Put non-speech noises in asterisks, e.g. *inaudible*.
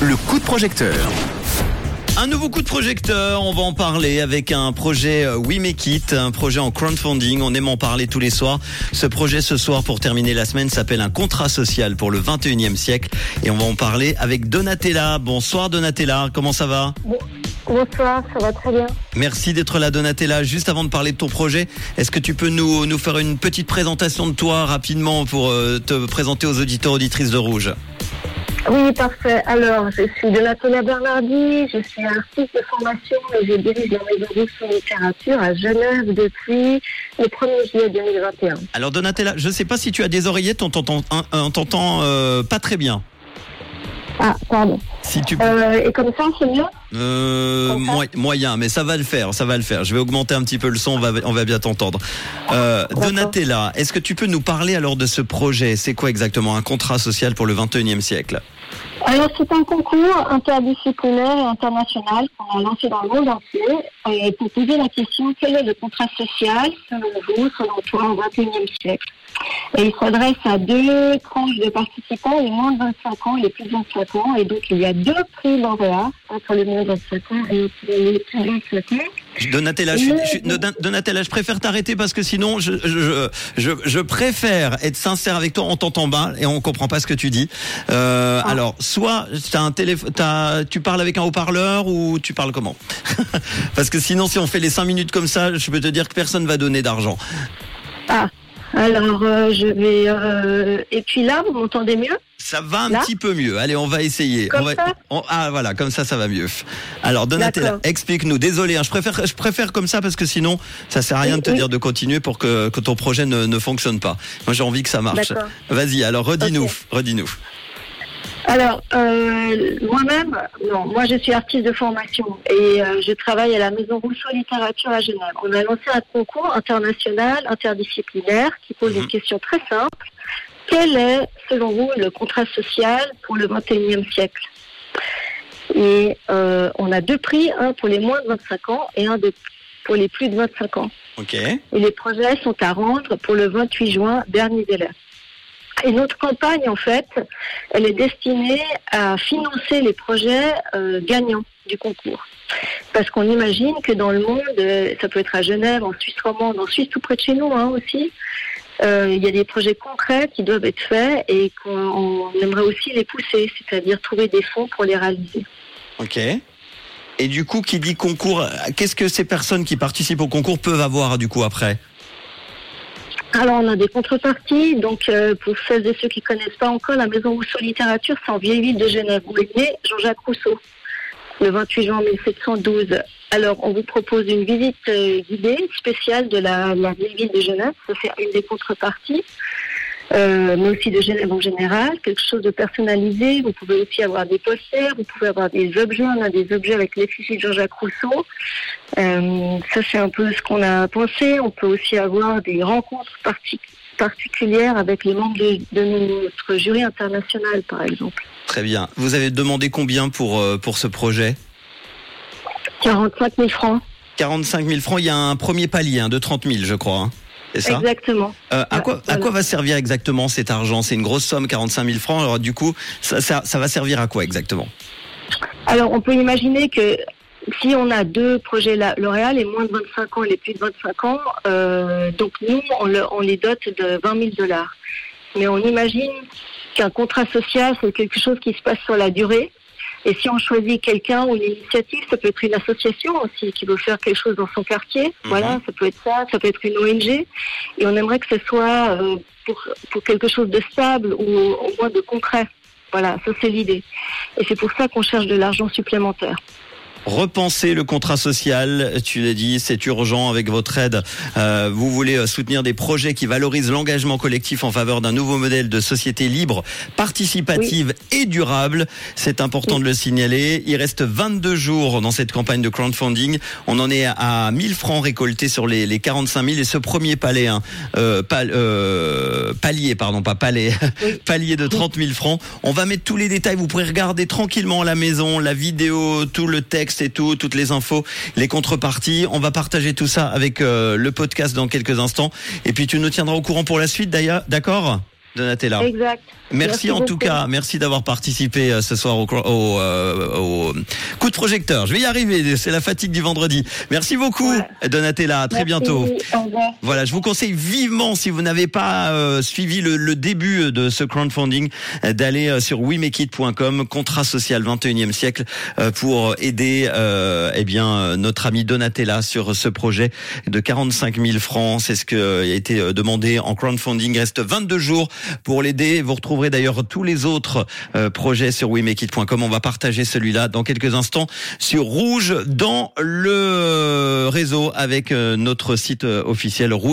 Le coup de projecteur. Un nouveau coup de projecteur, on va en parler avec un projet euh, We Make It, un projet en crowdfunding, on aime en parler tous les soirs. Ce projet ce soir pour terminer la semaine s'appelle un contrat social pour le 21e siècle et on va en parler avec Donatella. Bonsoir Donatella, comment ça va? Bonsoir, ça va très bien. Merci d'être là Donatella. Juste avant de parler de ton projet, est-ce que tu peux nous, nous faire une petite présentation de toi rapidement pour euh, te présenter aux auditeurs auditrices de Rouge? Oui, parfait. Alors, je suis Donatella Bernardi, je suis artiste de formation et je dirige la maison russe en littérature à Genève depuis le 1er juillet 2021. Alors Donatella, je ne sais pas si tu as des oreillettes, on t'entend on t'entend, euh, pas très bien. Ah, pardon. Si tu Euh, et comme ça, c'est mieux Euh, moyen, mais ça va le faire, ça va le faire. Je vais augmenter un petit peu le son, on va, on va bien t'entendre. Euh. Donatella, est-ce que tu peux nous parler alors de ce projet? C'est quoi exactement? Un contrat social pour le 21e siècle? Alors, c'est un concours interdisciplinaire et international qu'on a lancé dans le monde entier et pour poser la question quel est le contrat social, selon vous, selon toi, au XXIe siècle? Et il s'adresse à deux tranches de participants, les moins de 25 ans et les plus de 25 ans. Et donc, il y a deux prix lauréats, pour les moins de 25 ans et les plus de 25 ans. Donatella, je, Donatella, je préfère t'arrêter parce que sinon, je, je, je, je préfère être sincère avec toi. On t'entend bas et on comprend pas ce que tu dis. Euh, Ah. Alors, soit t'as un téléphone, tu parles avec un haut-parleur ou tu parles comment? *laughs* Parce que sinon, si on fait les cinq minutes comme ça, je peux te dire que personne va donner d'argent. Ah, alors euh, je vais... euh, Et puis là, vous m'entendez mieux? Ça va un Là petit peu mieux. Allez, on va essayer. Comme on va... ça on- Ah voilà, comme ça, ça va mieux. Alors Donatella, explique-nous. Désolé, hein, je préfère, je préfère comme ça parce que sinon, ça sert à rien Oui, de te oui. dire de continuer pour que, que ton projet ne, ne fonctionne pas. Moi, j'ai envie que ça marche. Vas-y, alors redis-nous, redis-nous. Alors, euh, moi-même, non, moi je suis artiste de formation et euh, je travaille à la Maison Rousseau Littérature à Genève. On a lancé un concours international, interdisciplinaire, qui pose Mhm. une question très simple. Quel est, selon vous, le contrat social pour le 21e siècle? Et euh, on a deux prix, un pour les moins de 25 ans et un de- pour les plus de 25 ans. Ok. Et les projets sont à rendre pour le 28 juin, dernier délai. Et notre campagne, en fait, elle est destinée à financer les projets euh, gagnants du concours. Parce qu'on imagine que dans le monde, euh, ça peut être à Genève, en Suisse romande, en Suisse tout près de chez nous hein, aussi, il y a des projets concrets qui doivent être faits et qu'on on aimerait aussi les pousser, c'est-à-dire trouver des fonds pour les réaliser. Ok. Et du coup, qui dit concours, euh, qu'est-ce que ces personnes qui participent au concours peuvent avoir du coup après? Alors, on a des contreparties. Donc, euh, pour celles et ceux qui connaissent pas encore, la Maison Rousseau Littérature, c'est en vieille ville de Genève, où est né Jean-Jacques Rousseau, le 28 juin 1712. Alors, on vous propose une visite euh, guidée spéciale de la, ville de Genève. Ça, c'est une des contreparties. Euh, mais aussi de Genève en général, quelque chose de personnalisé. Vous pouvez aussi avoir des posters, vous pouvez avoir des objets. On a des objets avec l'effigie de Jean-Jacques Rousseau. Euh, ça, c'est un peu ce qu'on a pensé. On peut aussi avoir des rencontres parti- particulières avec les membres de, de notre jury international, par exemple. Très bien. Vous avez demandé combien pour, euh, pour ce projet 45 000 francs. 45 000 francs. Il y a un premier palier hein, de 30 000, je crois. hein. Ça Exactement. Euh, à, quoi, à quoi va servir exactement cet argent? C'est une grosse somme, 45 000 francs. Alors du coup, ça, ça, ça va servir à quoi exactement? Alors, on peut imaginer que si on a deux projets lauréats, les moins de 25 ans et les plus de 25 ans, euh, donc nous, on, le- on les dote de 20 000 dollars. Mais on imagine qu'un contrat social, c'est quelque chose qui se passe sur la durée. Et si on choisit quelqu'un ou une initiative, ça peut être une association aussi qui veut faire quelque chose dans son quartier. Voilà, ça peut être ça, ça peut être une ONG. Et on aimerait que ce soit euh, pour, pour quelque chose de stable ou au moins de concret. Voilà, ça c'est l'idée. Et c'est pour ça qu'on cherche de l'argent supplémentaire. Repenser le contrat social, tu l'as dit, c'est urgent avec votre aide. Euh, vous voulez euh, soutenir des projets qui valorisent l'engagement collectif en faveur d'un nouveau modèle de société libre, participative et durable. C'est important de le signaler. Il reste 22 jours dans cette campagne de crowdfunding. On en est à 1000 francs récoltés sur les, les 45 000 et ce premier palais, hein, euh, pal- euh, palier, pardon, pas palais, Oui. *laughs* palier de 30 000 francs. On va mettre tous les détails. Vous pourrez regarder tranquillement à la maison, la vidéo, tout le texte et tout, toutes les infos, les contreparties. On va partager tout ça avec euh, le podcast dans quelques instants. Et puis tu nous tiendras au courant pour la suite, d'ailleurs, d'accord? Donatella. Exact. Merci, en tout cas, merci d'avoir participé euh, ce soir au, au, euh, au, coup de projecteur. Je vais y arriver, c'est la fatigue du vendredi. Merci beaucoup, Donatella. À très bientôt. Voilà, je vous conseille vivement, si vous n'avez pas euh, suivi le, le, début de ce crowdfunding, d'aller sur wemake.it.com, contrat social 21e siècle, pour aider eh bien notre ami Donatella sur ce projet de 45 000 francs. C'est ce qui a été demandé en crowdfunding. Il reste 22 jours pour l'aider. Vous retrouverez d'ailleurs tous les autres euh, projets sur wemekit.com. On va partager celui-là dans quelques instants sur Rouge dans le réseau avec euh, notre site euh, officiel Rouge.